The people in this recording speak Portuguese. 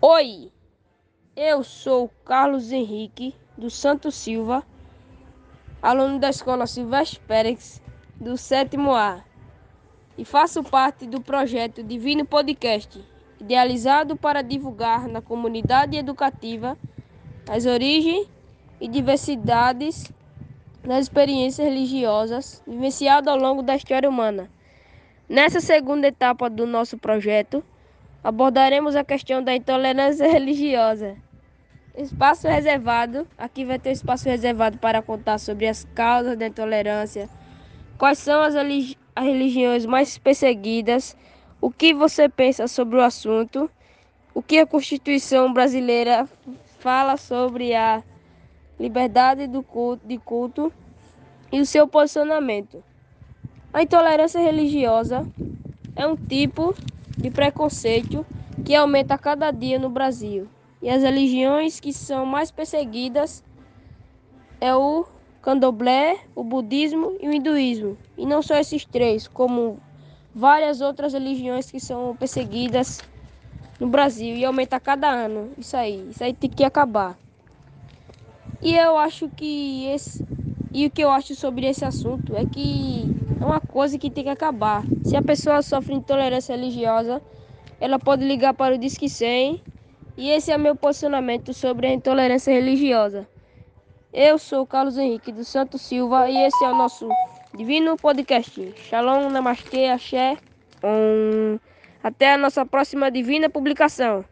Oi, eu sou Carlos Henrique do Santo Silva, aluno da Escola Silvestre Pérez, do sétimo A, e faço parte do projeto Divino Podcast, idealizado para divulgar na comunidade educativa as origens e diversidades das experiências religiosas vivenciadas ao longo da história humana. Nessa segunda etapa do nosso projeto, abordaremos a questão da intolerância religiosa. Espaço reservado, aqui vai ter espaço reservado para contar sobre as causas da intolerância, quais são as, as religiões mais perseguidas, o que você pensa sobre o assunto, o que a Constituição brasileira fala sobre a liberdade do culto, de culto? E o seu posicionamento. A intolerância religiosa é um tipo de preconceito que aumenta a cada dia no Brasil. E as religiões que são mais perseguidas é o candomblé, o budismo e o hinduísmo. E não só esses três, como várias outras religiões que são perseguidas no Brasil e aumenta cada ano. Isso aí, isso aí tem que acabar. E eu acho que esse e o que eu acho sobre esse assunto é que é uma coisa que tem que acabar. Se a pessoa sofre intolerância religiosa, ela pode ligar para o Disque 100 e esse é meu posicionamento sobre a intolerância religiosa. Eu sou Carlos Henrique do Santo Silva e esse é o nosso Divino Podcast. Shalom, Namastê, Axé. Um... Até a nossa próxima divina publicação.